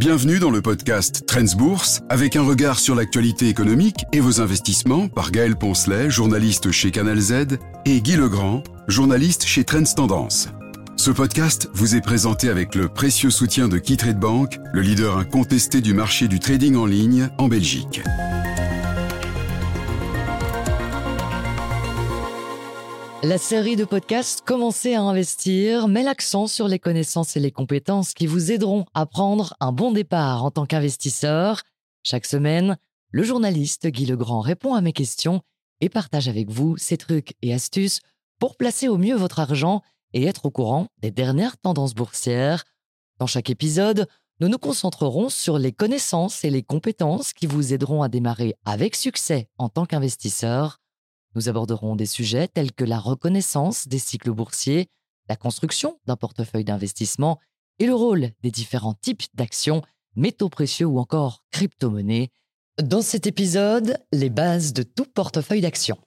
Bienvenue dans le podcast Trends Bourse avec un regard sur l'actualité économique et vos investissements par Gaël Poncelet, journaliste chez Canal Z, et Guy Legrand, journaliste chez Trends Tendance. Ce podcast vous est présenté avec le précieux soutien de KeyTrade Bank, le leader incontesté du marché du trading en ligne en Belgique. La série de podcasts Commencez à investir met l'accent sur les connaissances et les compétences qui vous aideront à prendre un bon départ en tant qu'investisseur. Chaque semaine, le journaliste Guy Legrand répond à mes questions et partage avec vous ses trucs et astuces pour placer au mieux votre argent et être au courant des dernières tendances boursières. Dans chaque épisode, nous nous concentrerons sur les connaissances et les compétences qui vous aideront à démarrer avec succès en tant qu'investisseur. Nous aborderons des sujets tels que la reconnaissance des cycles boursiers, la construction d'un portefeuille d'investissement et le rôle des différents types d'actions, métaux précieux ou encore crypto-monnaies. Dans cet épisode, les bases de tout portefeuille d'actions.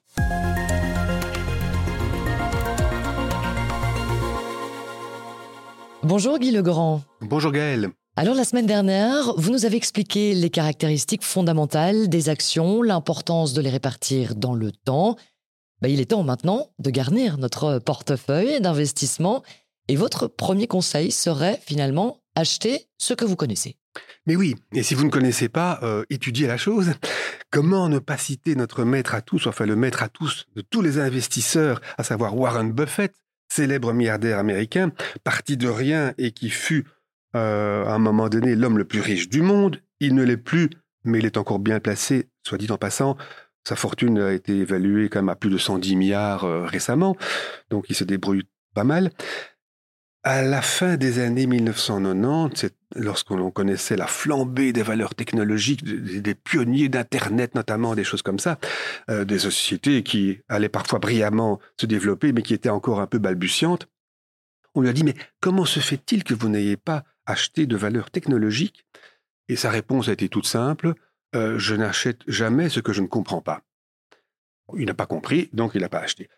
Bonjour Guy Legrand. Bonjour Gaël. Alors la semaine dernière, vous nous avez expliqué les caractéristiques fondamentales des actions, l'importance de les répartir dans le temps. Ben, il est temps maintenant de garnir notre portefeuille d'investissement et votre premier conseil serait finalement acheter ce que vous connaissez. Mais oui, et si vous ne connaissez pas, euh, étudiez la chose. Comment ne pas citer notre maître à tous, enfin le maître à tous de tous les investisseurs, à savoir Warren Buffett, célèbre milliardaire américain, parti de rien et qui fut euh, à un moment donné l'homme le plus riche du monde. Il ne l'est plus, mais il est encore bien placé, soit dit en passant. Sa fortune a été évaluée quand même à plus de 110 milliards euh, récemment, donc il se débrouille pas mal. À la fin des années 1990, lorsqu'on connaissait la flambée des valeurs technologiques, des, pionniers d'Internet notamment, des choses comme ça, euh, des sociétés qui allaient parfois brillamment se développer, mais qui étaient encore un peu balbutiantes, on lui a dit, mais comment se fait-il que vous n'ayez pas acheté de valeurs technologiques Et sa réponse a été toute simple, euh, je n'achète jamais ce que je ne comprends pas. Il n'a pas compris, donc il n'a pas acheté.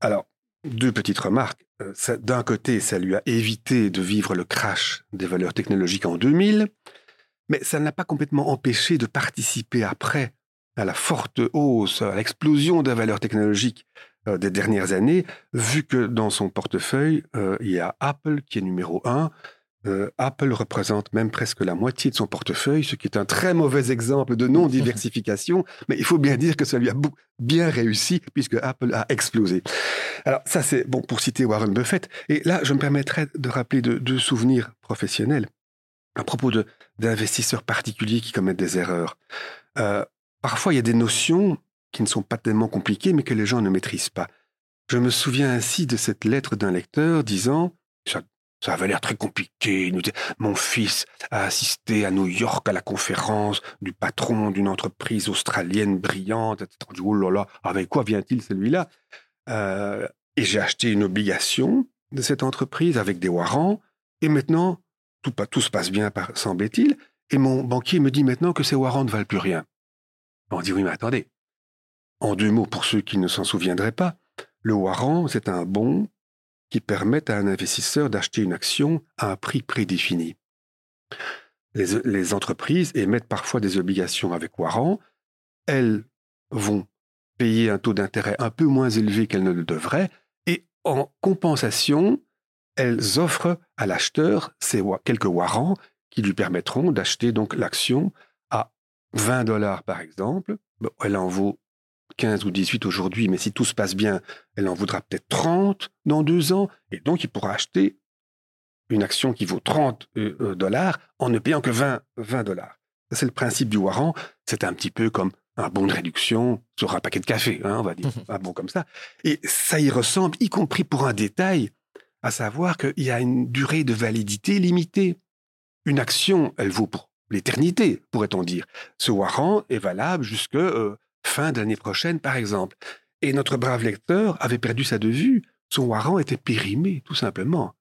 Alors, deux petites remarques. Euh, d'un côté, ça lui a évité de vivre le crash des valeurs technologiques en 2000, mais ça ne l'a pas complètement empêché de participer après à la forte hausse, à l'explosion des valeurs technologiques euh, des dernières années, vu que dans son portefeuille, il y a Apple qui est numéro un. Euh, Apple représente même presque la moitié de son portefeuille, ce qui est un très mauvais exemple de non-diversification, mais il faut bien dire que ça lui a bien réussi puisque Apple a explosé. Alors ça c'est bon pour citer Warren Buffett. Et là, je me permettrai de rappeler deux, souvenirs professionnels à propos d'investisseurs particuliers qui commettent des erreurs. parfois, il y a des notions qui ne sont pas tellement compliqués, mais que les gens ne maîtrisent pas. Je me souviens ainsi de cette lettre d'un lecteur disant ça, avait l'air très compliqué. Mon fils a assisté à New York à la conférence du patron d'une entreprise australienne brillante, etc. Oh là là, avec quoi vient-il celui-là? Euh, Et j'ai acheté une obligation de cette entreprise avec des warrants. Et maintenant, tout, tout se passe bien, semble-t-il. Et mon banquier me dit maintenant que ces warrants ne valent plus rien. On dit oui, mais attendez, en deux mots, pour ceux qui ne s'en souviendraient pas, le warrant, c'est un bon qui permet à un investisseur d'acheter une action à un prix prédéfini. Les, entreprises émettent parfois des obligations avec warrant. Elles vont payer un taux d'intérêt un peu moins élevé qu'elles ne le devraient, et en compensation, elles offrent à l'acheteur quelques warrants qui lui permettront d'acheter l'action à 20 dollars par exemple. elle en vaut 15 ou 18 aujourd'hui, mais si tout se passe bien, elle en voudra peut-être 30 dans deux ans, et donc il pourra acheter une action qui vaut 30 euh, euh, dollars en ne payant que 20, 20 dollars. C'est le principe du warrant. C'est un petit peu comme un bon de réduction sur un paquet de café, hein, on va dire, un bon comme ça. Et ça y ressemble, y compris pour un détail, à savoir qu'il y a une durée de validité limitée. Une action, elle vaut pour l'éternité, pourrait-on dire. Ce warrant est valable jusque euh, fin de l'année prochaine, par exemple. Et notre brave lecteur avait perdu ça de vue. Son warrant était périmé, tout simplement.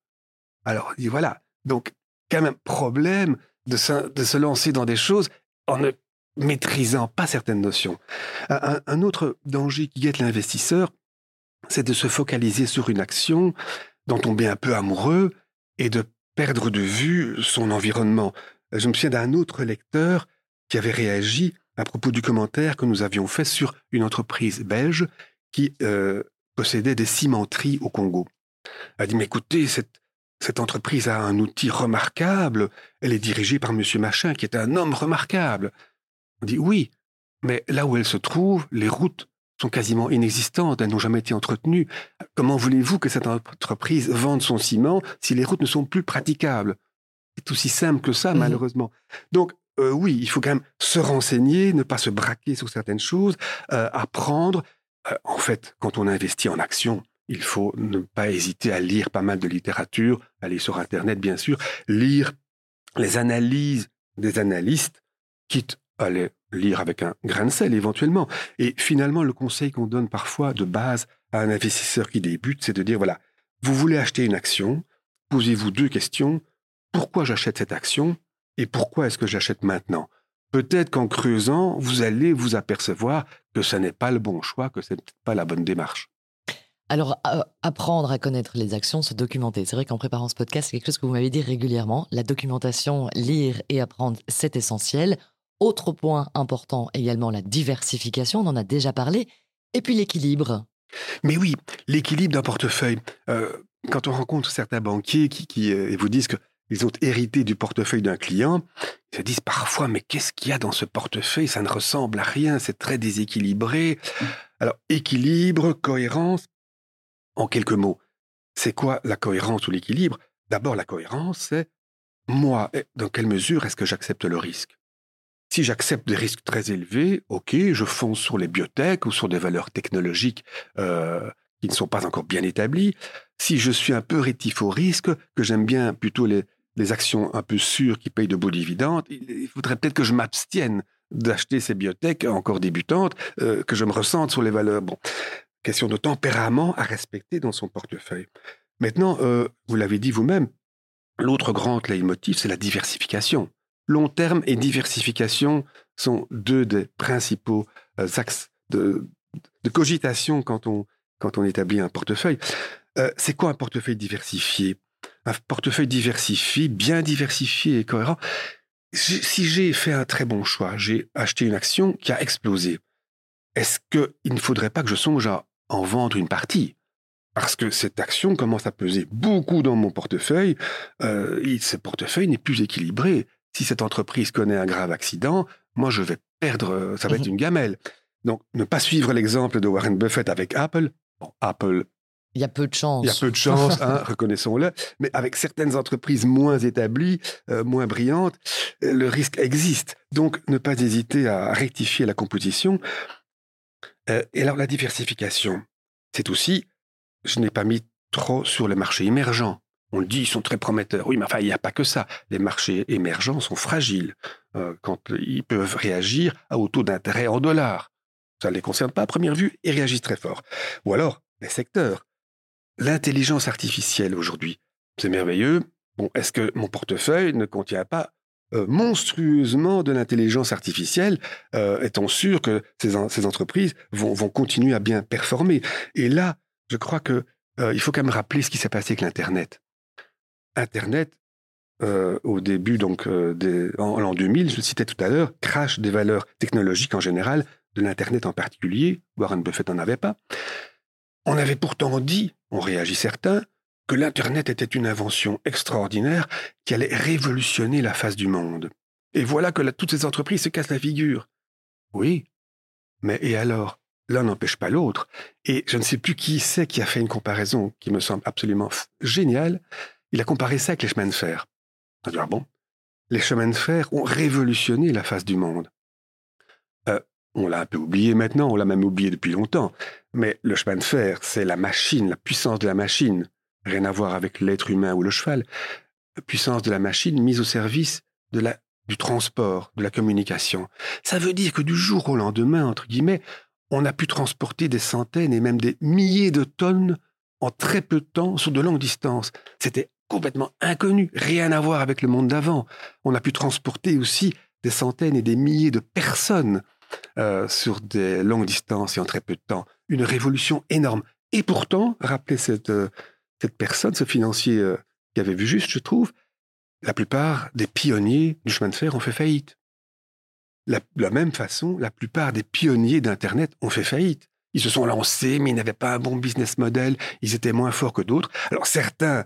Alors, dit voilà. Donc, quand même, problème de se, lancer dans des choses en ne maîtrisant pas certaines notions. Un, autre danger qui guette l'investisseur, c'est de se focaliser sur une action on est un peu amoureux et de perdre de vue son environnement. je me souviens d'un autre lecteur qui avait réagi à propos du commentaire que nous avions fait sur une entreprise belge qui euh, possédait des cimenteries au Congo. Elle a dit, mais écoutez, cette, cette entreprise a un outil remarquable, elle est dirigée par Monsieur Machin, qui est un homme remarquable. On dit, oui, mais là où elle se trouve, les routes sont quasiment inexistantes, elles n'ont jamais été entretenues. Comment voulez-vous que cette entreprise vende son ciment si les routes ne sont plus praticables? C'est aussi simple que ça, mmh malheureusement. Donc, euh, oui, il faut quand même se renseigner, ne pas se braquer sur certaines choses, euh, apprendre. Euh, en fait, quand on investit en action, il faut ne pas hésiter à lire pas mal de littérature, aller sur Internet, bien sûr, lire les analyses des analystes, quitte à les lire avec un grain de sel éventuellement. Et finalement, le conseil qu'on donne parfois de base à un investisseur qui débute, c'est de dire, voilà, vous voulez acheter une action, posez-vous deux questions. Pourquoi j'achète cette action? Et pourquoi est-ce que j'achète maintenant? Peut-être qu'en creusant, vous allez vous apercevoir que ce n'est pas le bon choix, que ce n'est pas la bonne démarche. Alors, apprendre à connaître les actions, se documenter. C'est vrai qu'en préparant ce podcast, c'est quelque chose que vous m'avez dit régulièrement. La documentation, lire et apprendre, c'est essentiel. Autre point important également, la diversification, on en a déjà parlé. Et puis l'équilibre. Mais oui, l'équilibre d'un portefeuille. Euh, quand on rencontre certains banquiers qui, euh, vous disent que ils ont hérité du portefeuille d'un client, ils se disent parfois, mais qu'est-ce qu'il y a dans ce portefeuille? Ça ne ressemble à rien, c'est très déséquilibré. Alors, équilibre, cohérence, en quelques mots, c'est quoi la cohérence ou l'équilibre? D'abord, la cohérence, c'est moi, dans quelle mesure est-ce que j'accepte le risque? Si j'accepte des risques très élevés, ok, je fonce sur les biotech ou sur des valeurs technologiques euh, qui ne sont pas encore bien établies. Si je suis un peu rétif au risque, que j'aime bien plutôt les, les actions un peu sûres qui payent de beaux dividendes, il faudrait peut-être que je m'abstienne d'acheter ces biotech encore débutantes, euh, que je me ressente sur les valeurs. Bon, question de tempérament à respecter dans son portefeuille. Maintenant, euh, vous l'avez dit vous-même, l'autre grand leitmotiv, c'est la diversification. Long terme et diversification sont deux des principaux euh, axes de, cogitation quand on, quand on établit un portefeuille. c'est quoi un portefeuille diversifié? Un portefeuille diversifié, bien diversifié et cohérent. Si j'ai fait un très bon choix, j'ai acheté une action qui a explosé, est-ce qu'il ne faudrait pas que je songe à en vendre une partie? Parce que cette action commence à peser beaucoup dans mon portefeuille, euh, et ce portefeuille n'est plus équilibré. Si cette entreprise connaît un grave accident, moi je vais perdre, euh, ça va être mmh une gamelle. Donc ne pas suivre l'exemple de Warren Buffett avec Apple. Apple il y a peu de chance. Il y a peu de chance, hein, reconnaissons-le. Mais avec certaines entreprises moins établies, euh, moins brillantes, euh, le risque existe. Donc, ne pas hésiter à rectifier la composition. Euh, et alors, la diversification, c'est aussi, je n'ai pas mis trop sur les marchés émergents. On le dit, ils sont très prometteurs. Oui, mais enfin, il n'y a pas que ça. Les marchés émergents sont fragiles quand ils peuvent réagir à au taux d'intérêt en dollars. Ça ne les concerne pas à première vue et réagissent très fort. Ou alors, les secteurs l'intelligence artificielle aujourd'hui. C'est merveilleux. Bon, est-ce que mon portefeuille ne contient pas euh, monstrueusement de l'intelligence artificielle, euh, étant sûr que ces, entreprises vont, continuer à bien performer? Et là, je crois que euh, il faut quand même rappeler ce qui s'est passé avec l'Internet. Internet, au début, donc, en l'an 2000, je le citais tout à l'heure, crash des valeurs technologiques en général, de l'Internet en particulier. Warren Buffett n'en avait pas. On avait pourtant dit, on réagit certains, que l'Internet était une invention extraordinaire qui allait révolutionner la face du monde. Et voilà que toutes ces entreprises se cassent la figure. Oui, mais et alors? L'un n'empêche pas l'autre. Et je ne sais plus qui c'est qui a fait une comparaison qui me semble absolument géniale. Il a comparé ça avec les chemins de fer. On ah bon? Les chemins de fer ont révolutionné la face du monde. Euh, on l'a un peu oublié maintenant, on l'a même oublié depuis longtemps. Mais le chemin de fer, c'est la machine, la puissance de la machine. Rien à voir avec l'être humain ou le cheval. La puissance de la machine mise au service du transport, de la communication. Ça veut dire que du jour au lendemain, entre guillemets, on a pu transporter des centaines et même des milliers de tonnes en très peu de temps sur de longues distances. C'était complètement inconnu, rien à voir avec le monde d'avant. On a pu transporter aussi des centaines et des milliers de personnes euh, sur des longues distances et en très peu de temps. Une révolution énorme. Et pourtant, rappelez cette, euh, cette personne, ce financier euh, qui avait vu juste, je trouve, la plupart des pionniers du chemin de fer ont fait faillite. de la même façon, la plupart des pionniers d'Internet ont fait faillite. Ils se sont lancés, mais ils n'avaient pas un bon business model, ils étaient moins forts que d'autres. Alors certains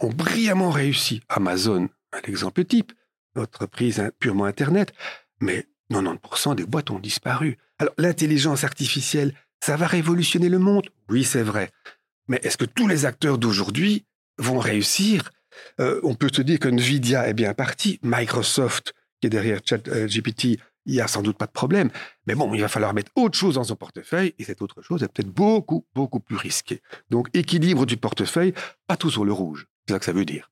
ont brillamment réussi. Amazon, un exemple type, entreprise purement Internet, mais 90% des boîtes ont disparu. Alors l'intelligence artificielle, ça va révolutionner le monde Oui, c'est vrai. Mais est-ce que tous les acteurs d'aujourd'hui vont réussir? Euh, On peut se dire que Nvidia est bien parti, Microsoft, qui est derrière ChatGPT, il n'y a sans doute pas de problème. Mais bon, il va falloir mettre autre chose dans son portefeuille, et cette autre chose est peut-être beaucoup, beaucoup plus risquée. Donc, équilibre du portefeuille, pas tout sur le rouge. C'est ça que ça veut dire.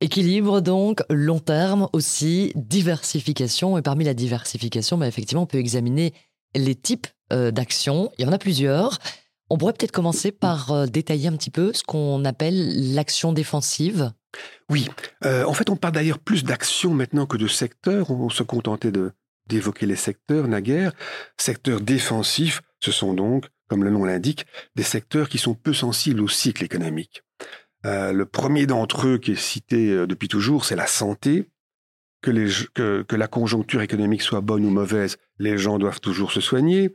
Équilibre donc, long terme aussi, diversification. Et parmi la diversification, bah, effectivement, on peut examiner les types euh, d'actions. Il y en a plusieurs. On pourrait peut-être commencer par euh, détailler un petit peu ce qu'on appelle l'action défensive. Oui, euh, en fait, on parle d'ailleurs plus d'action maintenant que de secteur. On se contentait d'évoquer les secteurs naguère. Secteurs défensifs, ce sont donc, comme le nom l'indique, des secteurs qui sont peu sensibles au cycle économique. Le premier d'entre eux qui est cité depuis toujours, c'est la santé. Que, la conjoncture économique soit bonne ou mauvaise, les gens doivent toujours se soigner.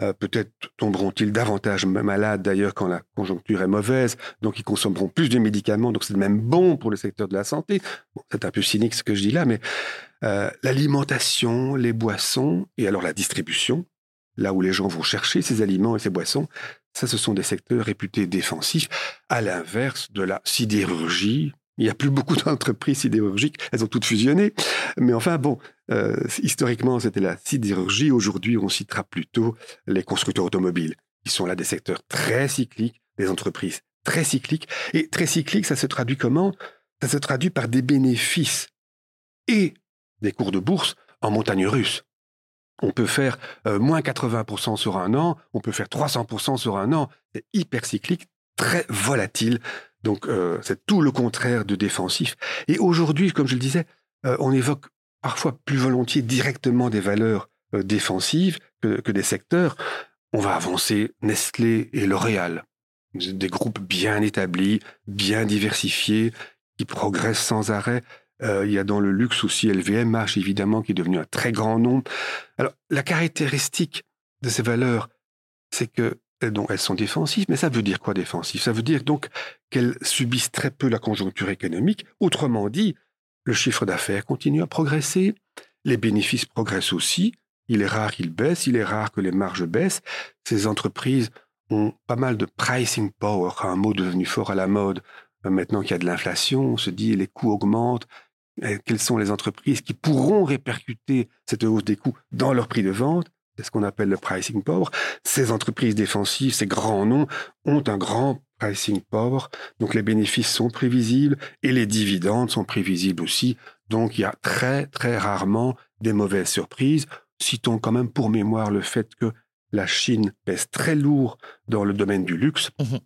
Euh, peut-être tomberont-ils davantage malades d'ailleurs quand la conjoncture est mauvaise, donc ils consommeront plus de médicaments, donc c'est même bon pour le secteur de la santé. c'est un peu cynique ce que je dis là, mais euh, l'alimentation, les boissons et alors la distribution, là où les gens vont chercher ces aliments et ces boissons, ça ce sont des secteurs réputés défensifs, à l'inverse de la sidérurgie, il n'y a plus beaucoup d'entreprises sidérurgiques, elles ont toutes fusionné. Mais enfin, bon, euh, historiquement, c'était la sidérurgie. Aujourd'hui, on citera plutôt les constructeurs automobiles, qui sont là des secteurs très cycliques, des entreprises très cycliques. Et très cycliques, ça se traduit comment? Ça se traduit par des bénéfices et des cours de bourse en montagne russe. On peut faire euh, moins 80% sur un an, on peut faire 300% sur un an. C'est hyper cyclique, très volatile. Donc euh, c'est tout le contraire de défensif. Et aujourd'hui, comme je le disais, euh, on évoque parfois plus volontiers directement des valeurs euh, défensives que, des secteurs. On va avancer Nestlé et L'Oréal, des groupes bien établis, bien diversifiés, qui progressent sans arrêt. il y a dans le luxe aussi LVMH, évidemment, qui est devenu un très grand nom. Alors, la caractéristique de ces valeurs, c'est que donc elles sont défensives, mais ça veut dire quoi défensif Ça veut dire donc qu'elles subissent très peu la conjoncture économique. Autrement dit, le chiffre d'affaires continue à progresser, les bénéfices progressent aussi, il est rare qu'ils baissent, il est rare que les marges baissent. Ces entreprises ont pas mal de pricing power, un mot devenu fort à la mode. Euh, maintenant qu'il y a de l'inflation, on se dit les coûts augmentent. Quelles sont les entreprises qui pourront répercuter cette hausse des coûts dans leur prix de vente? C'est ce qu'on appelle le pricing power. Ces entreprises défensives, ces grands noms, ont un grand pricing power. Donc les bénéfices sont prévisibles et les dividendes sont prévisibles aussi. Donc il y a très très rarement des mauvaises surprises. Citons quand même pour mémoire le fait que la Chine pèse très lourd dans le domaine du luxe. Mhm.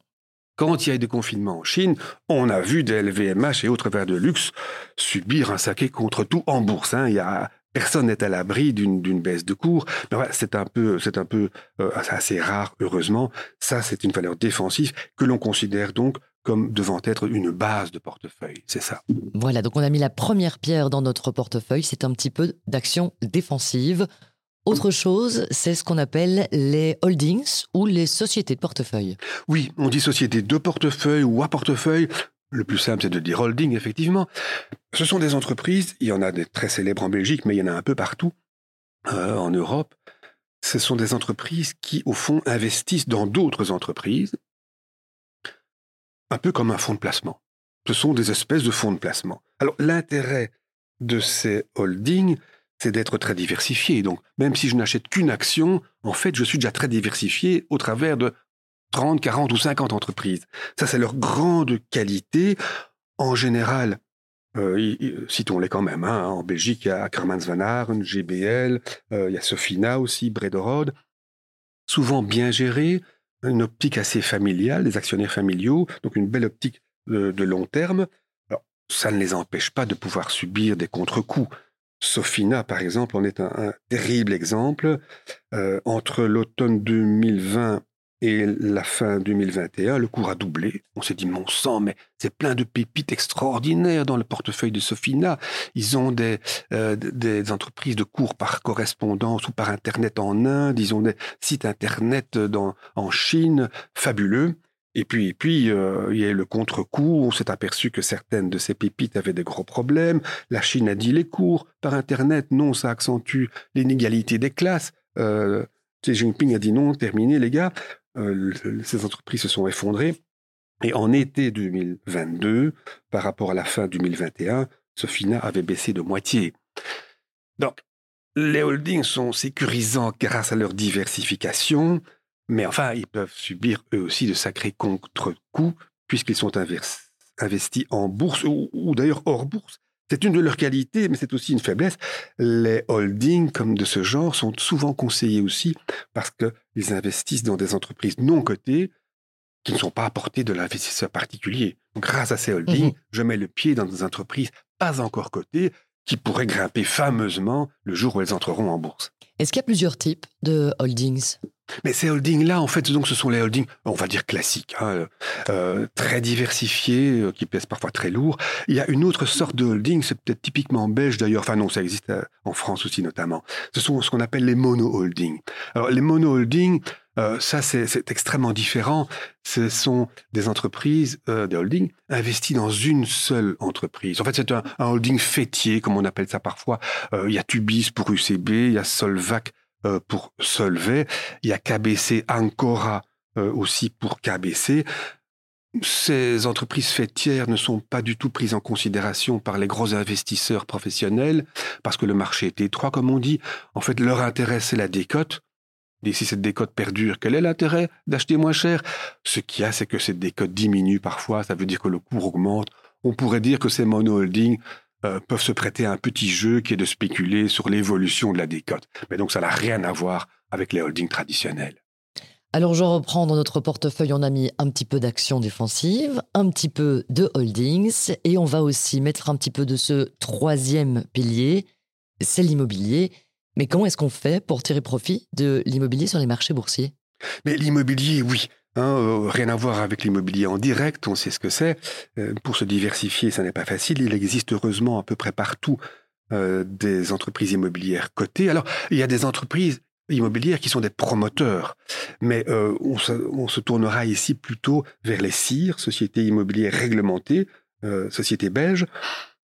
Quand il y a eu des confinements en Chine, on a vu des LVMH et autres verres de luxe subir un saquet contre tout en bourse. Hein. Il y a personne n'est à l'abri d'une baisse de cours. Mais c'est un peu, c'est un peu euh, assez rare, heureusement. Ça, c'est une valeur défensive que l'on considère donc comme devant être une base de portefeuille. C'est ça. Voilà, donc on a mis la première pierre dans notre portefeuille. C'est un petit peu d'action défensive. Autre chose, c'est ce qu'on appelle les holdings ou les sociétés de portefeuille. Oui, on dit société de portefeuille ou à portefeuille. Le plus simple, c'est de dire holding, effectivement. Ce sont des entreprises, il y en a des très célèbres en Belgique, mais il y en a un peu partout euh, en Europe. Ce sont des entreprises qui, au fond, investissent dans d'autres entreprises, un peu comme un fonds de placement. Ce sont des espèces de fonds de placement. Alors, l'intérêt de ces holdings, c'est d'être très diversifié. Donc, même si je n'achète qu'une action, en fait, je suis déjà très diversifié au travers de 30, 40 ou 50 entreprises. Ça, c'est leur grande qualité. En général, euh, citons-les quand même. Hein. En Belgique, il y a Van GBL, euh, il y a Sofina aussi, Brederode. Souvent bien gérés, une optique assez familiale, des actionnaires familiaux, donc une belle optique de, long terme. Alors, ça ne les empêche pas de pouvoir subir des contre-coups. Sofina, par exemple, en est un, terrible exemple. Euh, entre l'automne 2020 Et la fin 2021, le cours a doublé. On s'est dit, mon sang, mais c'est plein de pépites extraordinaires dans le portefeuille de Sofina. Ils ont des, euh, des entreprises de cours par correspondance ou par Internet en Inde. Ils ont des sites Internet en Chine. Fabuleux. Et puis, et puis euh, il y a eu le contre-coup. On s'est aperçu que certaines de ces pépites avaient des gros problèmes. La Chine a dit les cours par Internet, non, ça accentue l'inégalité des classes. Euh, Xi Jinping a dit non, terminé les gars. Euh, ces entreprises se sont effondrées. Et en été 2022, par rapport à la fin 2021, Sofina avait baissé de moitié. Donc, les holdings sont sécurisants grâce à leur diversification, mais enfin, ils peuvent subir eux aussi de sacrés contre-coups puisqu'ils sont investis en bourse ou d'ailleurs hors bourse. C'est une de leurs qualités, mais c'est aussi une faiblesse. Les holdings comme de ce genre sont souvent conseillés aussi parce qu'ils investissent dans des entreprises non cotées qui ne sont pas à portée de l'investisseur particulier. grâce à ces holdings, mhm. je mets le pied dans des entreprises pas encore cotées qui pourraient grimper fameusement le jour où elles entreront en bourse. Est-ce qu'il y a plusieurs types de holdings? Mais ces holdings-là, en fait, donc, ce sont les holdings, on va dire classiques, hein, euh, très diversifiés, euh, qui pèsent parfois très lourd. Il y a une autre sorte de holding, c'est peut-être typiquement belge d'ailleurs, enfin non, ça existe euh, en France aussi notamment. Ce sont ce qu'on appelle les mono-holdings. Alors les mono-holdings, ça c'est extrêmement différent. Ce sont des entreprises, des holdings, investis dans une seule entreprise. En fait, c'est un, holding fêtier, comme on appelle ça parfois. il y a Tubis pour UCB, il y a Solvac pour Solvay, il y a KBC Ancora euh, aussi pour KBC. Ces entreprises fêtières ne sont pas du tout prises en considération par les gros investisseurs professionnels parce que le marché est étroit, comme on dit. En fait, leur intérêt, c'est la décote. Et si cette décote perdure, quel est l'intérêt d'acheter moins cher? Ce qu'il y a, c'est que cette décote diminue parfois, ça veut dire que le cours augmente. On pourrait dire que ces mono-holdings euh, peuvent se prêter à un petit jeu qui est de spéculer sur l'évolution de la décote. Mais donc ça n'a rien à voir avec les holdings traditionnels. Alors je reprends dans notre portefeuille, on a mis un petit peu d'actions défensives, un petit peu de holdings et on va aussi mettre un petit peu de ce troisième pilier, c'est l'immobilier. Mais comment est-ce qu'on fait pour tirer profit de l'immobilier sur les marchés boursiers? Mais l'immobilier, oui, Hein, euh, rien à voir avec l'immobilier en direct, on sait ce que c'est. Euh, pour se diversifier, ça n'est pas facile. Il existe heureusement à peu près partout euh, des entreprises immobilières cotées. Alors, il y a des entreprises immobilières qui sont des promoteurs, mais on se, tournera ici plutôt vers les CIR, sociétés immobilières réglementées, sociétés belges,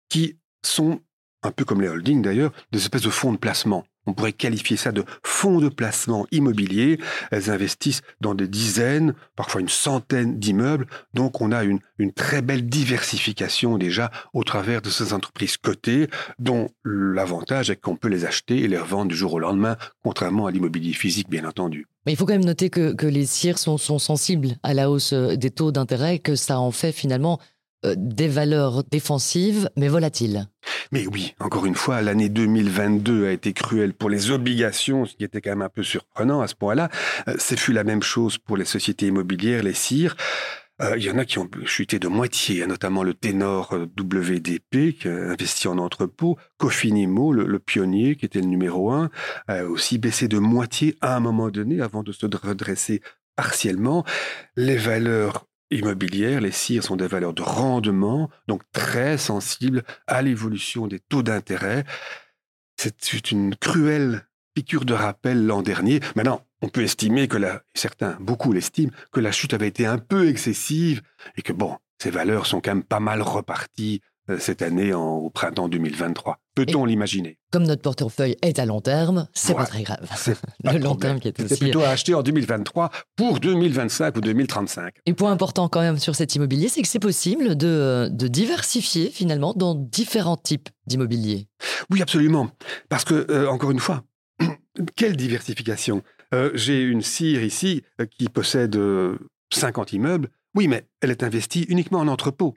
qui sont, un peu comme les holdings d'ailleurs, des espèces de fonds de placement. On pourrait qualifier ça de fonds de placement immobilier. Elles investissent dans des dizaines, parfois une centaine d'immeubles. Donc on a une, très belle diversification déjà au travers de ces entreprises cotées, dont l'avantage est qu'on peut les acheter et les revendre du jour au lendemain, contrairement à l'immobilier physique, bien entendu. Mais il faut quand même noter que, les CIR sont, sensibles à la hausse des taux d'intérêt, que ça en fait finalement euh, des valeurs défensives mais volatiles. Mais oui, encore une fois, l'année 2022 a été cruelle pour les obligations, ce qui était quand même un peu surprenant à ce point-là. Euh, c'est fut la même chose pour les sociétés immobilières, les CIR. Euh, il y en a qui ont chuté de moitié, notamment le ténor WDP, qui a investi en entrepôt, Cofinimo, le, pionnier, qui était le numéro un, a aussi baissé de moitié à un moment donné avant de se redresser partiellement. Les valeurs immobilières, les CIR sont des valeurs de rendement, donc très sensibles à l'évolution des taux d'intérêt. C'est une cruelle piqûre de rappel l'an dernier. Maintenant, on peut estimer que la, certains, beaucoup l'estiment, que la chute avait été un peu excessive et que bon, ces valeurs sont quand même pas mal reparties cette année au printemps 2023. Peut-on l'imaginer? Comme notre portefeuille est à long terme, c'est pas très grave. le long terme qui est aussi... plutôt à acheter en 2023 pour 2025 ou 2035. Et point important quand même sur cet immobilier, c'est que c'est possible de, de, diversifier finalement dans différents types d'immobilier. Oui, absolument. Parce que, euh, encore une fois, quelle diversification? Euh, J'ai une cire ici qui possède 50 immeubles. Oui, mais elle est investie uniquement en entrepôt.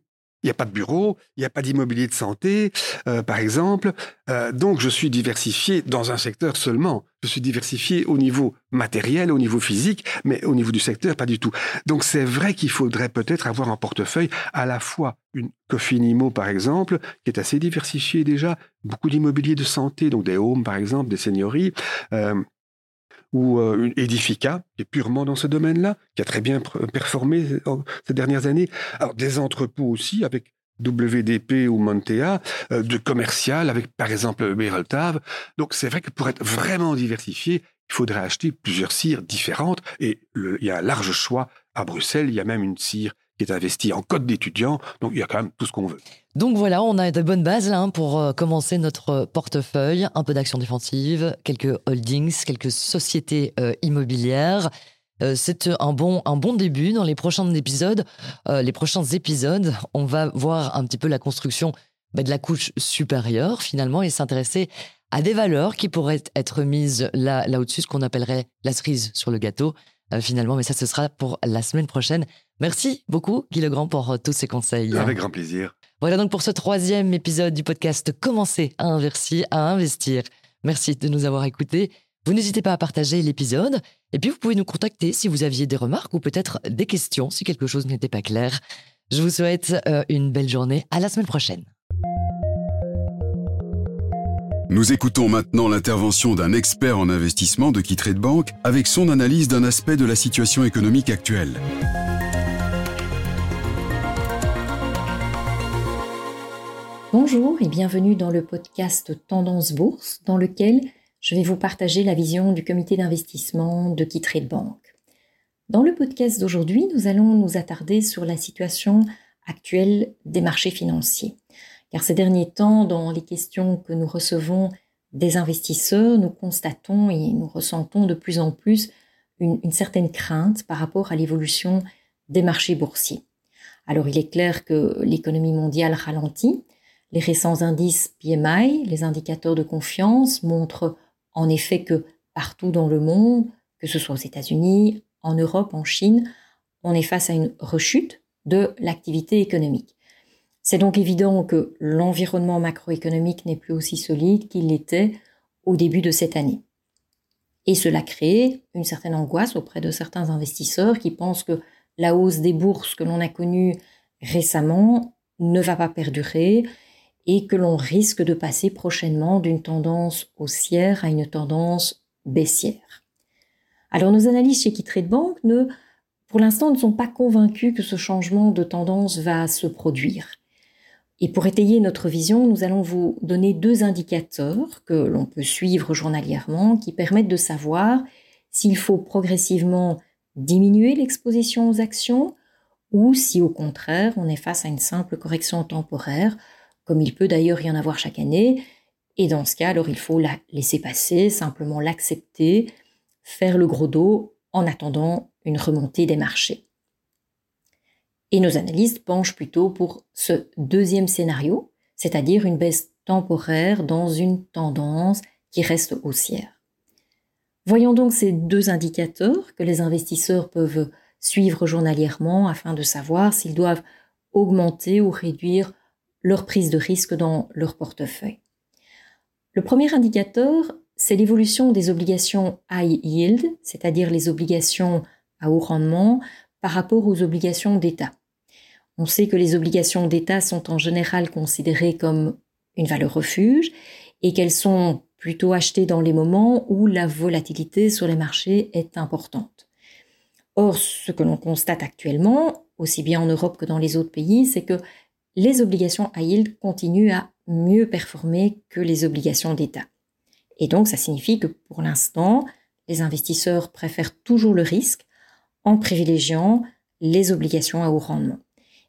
Il n'y a pas de bureau, il n'y a pas d'immobilier de santé, euh, par exemple. Euh, donc, je suis diversifié dans un secteur seulement. Je suis diversifié au niveau matériel, au niveau physique, mais au niveau du secteur, pas du tout. Donc, c'est vrai qu'il faudrait peut-être avoir en portefeuille à la fois une Cofinimo, par exemple, qui est assez diversifiée déjà, beaucoup d'immobilier de santé, donc des homes, par exemple, des seigneuries. Euh, ou euh, Edifica, qui est purement dans ce domaine-là, qui a très bien performé ces dernières années. Alors, des entrepôts aussi, avec WDP ou Montea, euh, de commercial, avec par exemple Bereltav. Donc, c'est vrai que pour être vraiment diversifié, il faudrait acheter plusieurs cires différentes et il y a un large choix à Bruxelles. Il y a même une cire qui est investie en code d'étudiants. Donc, il y a quand même tout ce qu'on veut. Donc voilà, on a de bonnes bases là hein, pour euh, commencer notre portefeuille. Un peu d'actions défensives, quelques holdings, quelques sociétés euh, immobilières. Euh, c'est un bon, un bon début. Dans les prochains épisodes, les prochains épisodes, on va voir un petit peu la construction bah, de la couche supérieure finalement et s'intéresser à des valeurs qui pourraient être mises là, là au-dessus, ce qu'on appellerait la cerise sur le gâteau, euh, finalement. Mais ça, ce sera pour la semaine prochaine. Merci beaucoup, Guy Legrand, pour euh, tous ces conseils. Avec grand plaisir. Voilà donc pour ce troisième épisode du podcast Commencer à investir. À investir. Merci de nous avoir écoutés. Vous n'hésitez pas à partager l'épisode. Et puis, vous pouvez nous contacter si vous aviez des remarques ou peut-être des questions si quelque chose n'était pas clair. Je vous souhaite euh, une belle journée. À la semaine prochaine. Nous écoutons maintenant l'intervention d'un expert en investissement de de Bank avec son analyse d'un aspect de la situation économique actuelle. Bonjour et bienvenue dans le podcast Tendance Bourse dans lequel je vais vous partager la vision du comité d'investissement de de Bank. Dans le podcast d'aujourd'hui, nous allons nous attarder sur la situation actuelle des marchés financiers. Car ces derniers temps, dans les questions que nous recevons des investisseurs, nous constatons et nous ressentons de plus en plus une, certaine crainte par rapport à l'évolution des marchés boursiers. Alors il est clair que l'économie mondiale ralentit. Les récents indices PMI, les indicateurs de confiance, montrent en effet que partout dans le monde, que ce soit aux États-Unis, en Europe, en Chine, on est face à une rechute de l'activité économique. C'est donc évident que l'environnement macroéconomique n'est plus aussi solide qu'il l'était au début de cette année. Et cela crée une certaine angoisse auprès de certains investisseurs qui pensent que la hausse des bourses que l'on a connue récemment ne va pas perdurer et que l'on risque de passer prochainement d'une tendance haussière à une tendance baissière. Alors nos analystes chez Trade Bank ne, pour l'instant ne sont pas convaincus que ce changement de tendance va se produire. Et pour étayer notre vision, nous allons vous donner deux indicateurs que l'on peut suivre journalièrement qui permettent de savoir s'il faut progressivement diminuer l'exposition aux actions ou si au contraire on est face à une simple correction temporaire, comme il peut d'ailleurs y en avoir chaque année. Et dans ce cas, alors il faut la laisser passer, simplement l'accepter, faire le gros dos en attendant une remontée des marchés. Et nos analystes penchent plutôt pour ce deuxième scénario, c'est-à-dire une baisse temporaire dans une tendance qui reste haussière. Voyons donc ces deux indicateurs que les investisseurs peuvent suivre journalièrement afin de savoir s'ils doivent augmenter ou réduire leur prise de risque dans leur portefeuille. Le premier indicateur, c'est l'évolution des obligations high yield, c'est-à-dire les obligations à haut rendement, par rapport aux obligations d'État. On sait que les obligations d'État sont en général considérées comme une valeur refuge et qu'elles sont plutôt achetées dans les moments où la volatilité sur les marchés est importante. Or, ce que l'on constate actuellement, aussi bien en Europe que dans les autres pays, c'est que les obligations à yield continuent à mieux performer que les obligations d'État. Et donc, ça signifie que pour l'instant, les investisseurs préfèrent toujours le risque en privilégiant les obligations à haut rendement.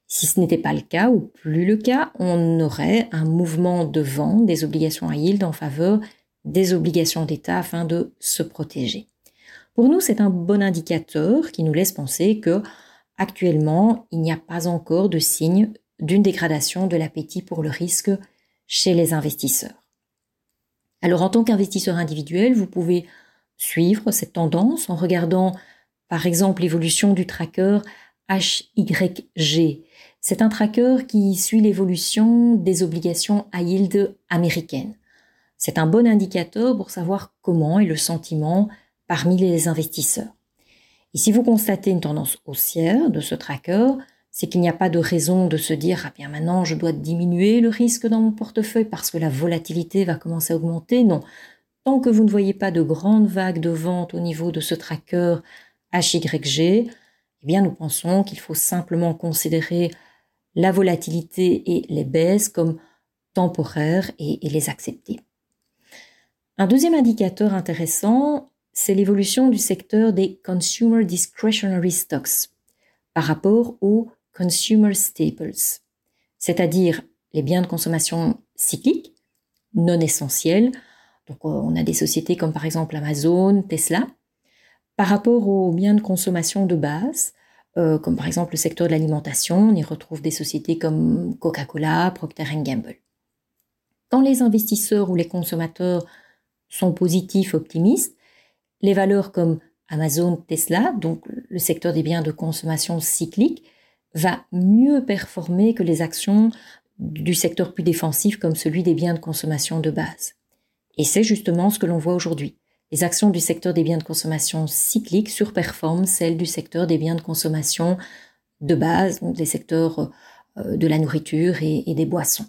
Si ce n'était pas le cas ou plus le cas, on aurait un mouvement de vent des obligations à yield en faveur des obligations d'État afin de se protéger. Pour nous, c'est un bon indicateur qui nous laisse penser que actuellement, il n'y a pas encore de signe d'une dégradation de l'appétit pour le risque chez les investisseurs. Alors en tant qu'investisseur individuel, vous pouvez suivre cette tendance en regardant par exemple, l'évolution du tracker HYG. C'est un tracker qui suit l'évolution des obligations à yield américaines. C'est un bon indicateur pour savoir comment est le sentiment parmi les investisseurs. Et si vous constatez une tendance haussière de ce tracker, c'est qu'il n'y a pas de raison de se dire ah bien maintenant je dois diminuer le risque dans mon portefeuille parce que la volatilité va commencer à augmenter. Non, tant que vous ne voyez pas de grandes vagues de vente au niveau de ce tracker HYG, eh bien nous pensons qu'il faut simplement considérer la volatilité et les baisses comme temporaires et, et les accepter. Un deuxième indicateur intéressant, c'est l'évolution du secteur des Consumer Discretionary Stocks par rapport aux Consumer Staples, c'est-à-dire les biens de consommation cycliques, non essentiels. Donc on a des sociétés comme par exemple Amazon, Tesla, par rapport aux biens de consommation de base, euh, comme par exemple le secteur de l'alimentation, on y retrouve des sociétés comme Coca-Cola, Procter Gamble. Quand les investisseurs ou les consommateurs sont positifs, optimistes, les valeurs comme Amazon, Tesla, donc le secteur des biens de consommation cyclique, va mieux performer que les actions du secteur plus défensif comme celui des biens de consommation de base. Et c'est justement ce que l'on voit aujourd'hui. Les actions du secteur des biens de consommation cycliques surperforment celles du secteur des biens de consommation de base, donc des secteurs euh, de la nourriture et, des boissons.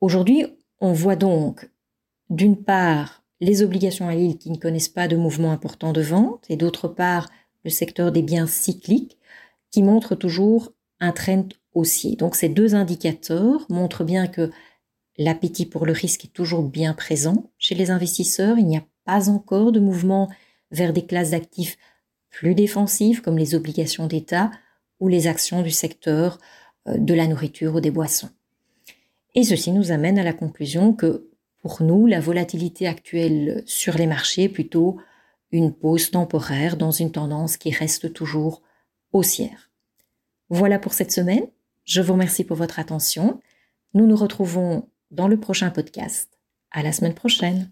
Aujourd'hui, on voit donc d'une part les obligations à l'île qui ne connaissent pas de mouvement important de vente et d'autre part le secteur des biens cycliques qui montre toujours un trend haussier. Donc ces deux indicateurs montrent bien que l'appétit pour le risque est toujours bien présent chez les investisseurs. Il n'y a pas encore de mouvement vers des classes d'actifs plus défensives comme les obligations d'État ou les actions du secteur euh, de la nourriture ou des boissons. Et ceci nous amène à la conclusion que pour nous, la volatilité actuelle sur les marchés est plutôt une pause temporaire dans une tendance qui reste toujours Voilà pour cette semaine. Je vous remercie pour votre attention. Nous nous retrouvons dans le prochain podcast. À la semaine prochaine.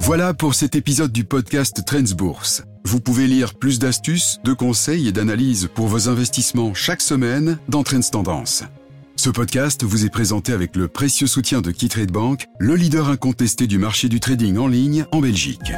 Voilà pour cet épisode du podcast Trends Bourse. Vous pouvez lire plus d'astuces, de conseils et d'analyses pour vos investissements chaque semaine dans Trends Tendance. Ce podcast vous est présenté avec le précieux soutien de KeyTrade Bank, le leader incontesté du marché du trading en ligne en Belgique.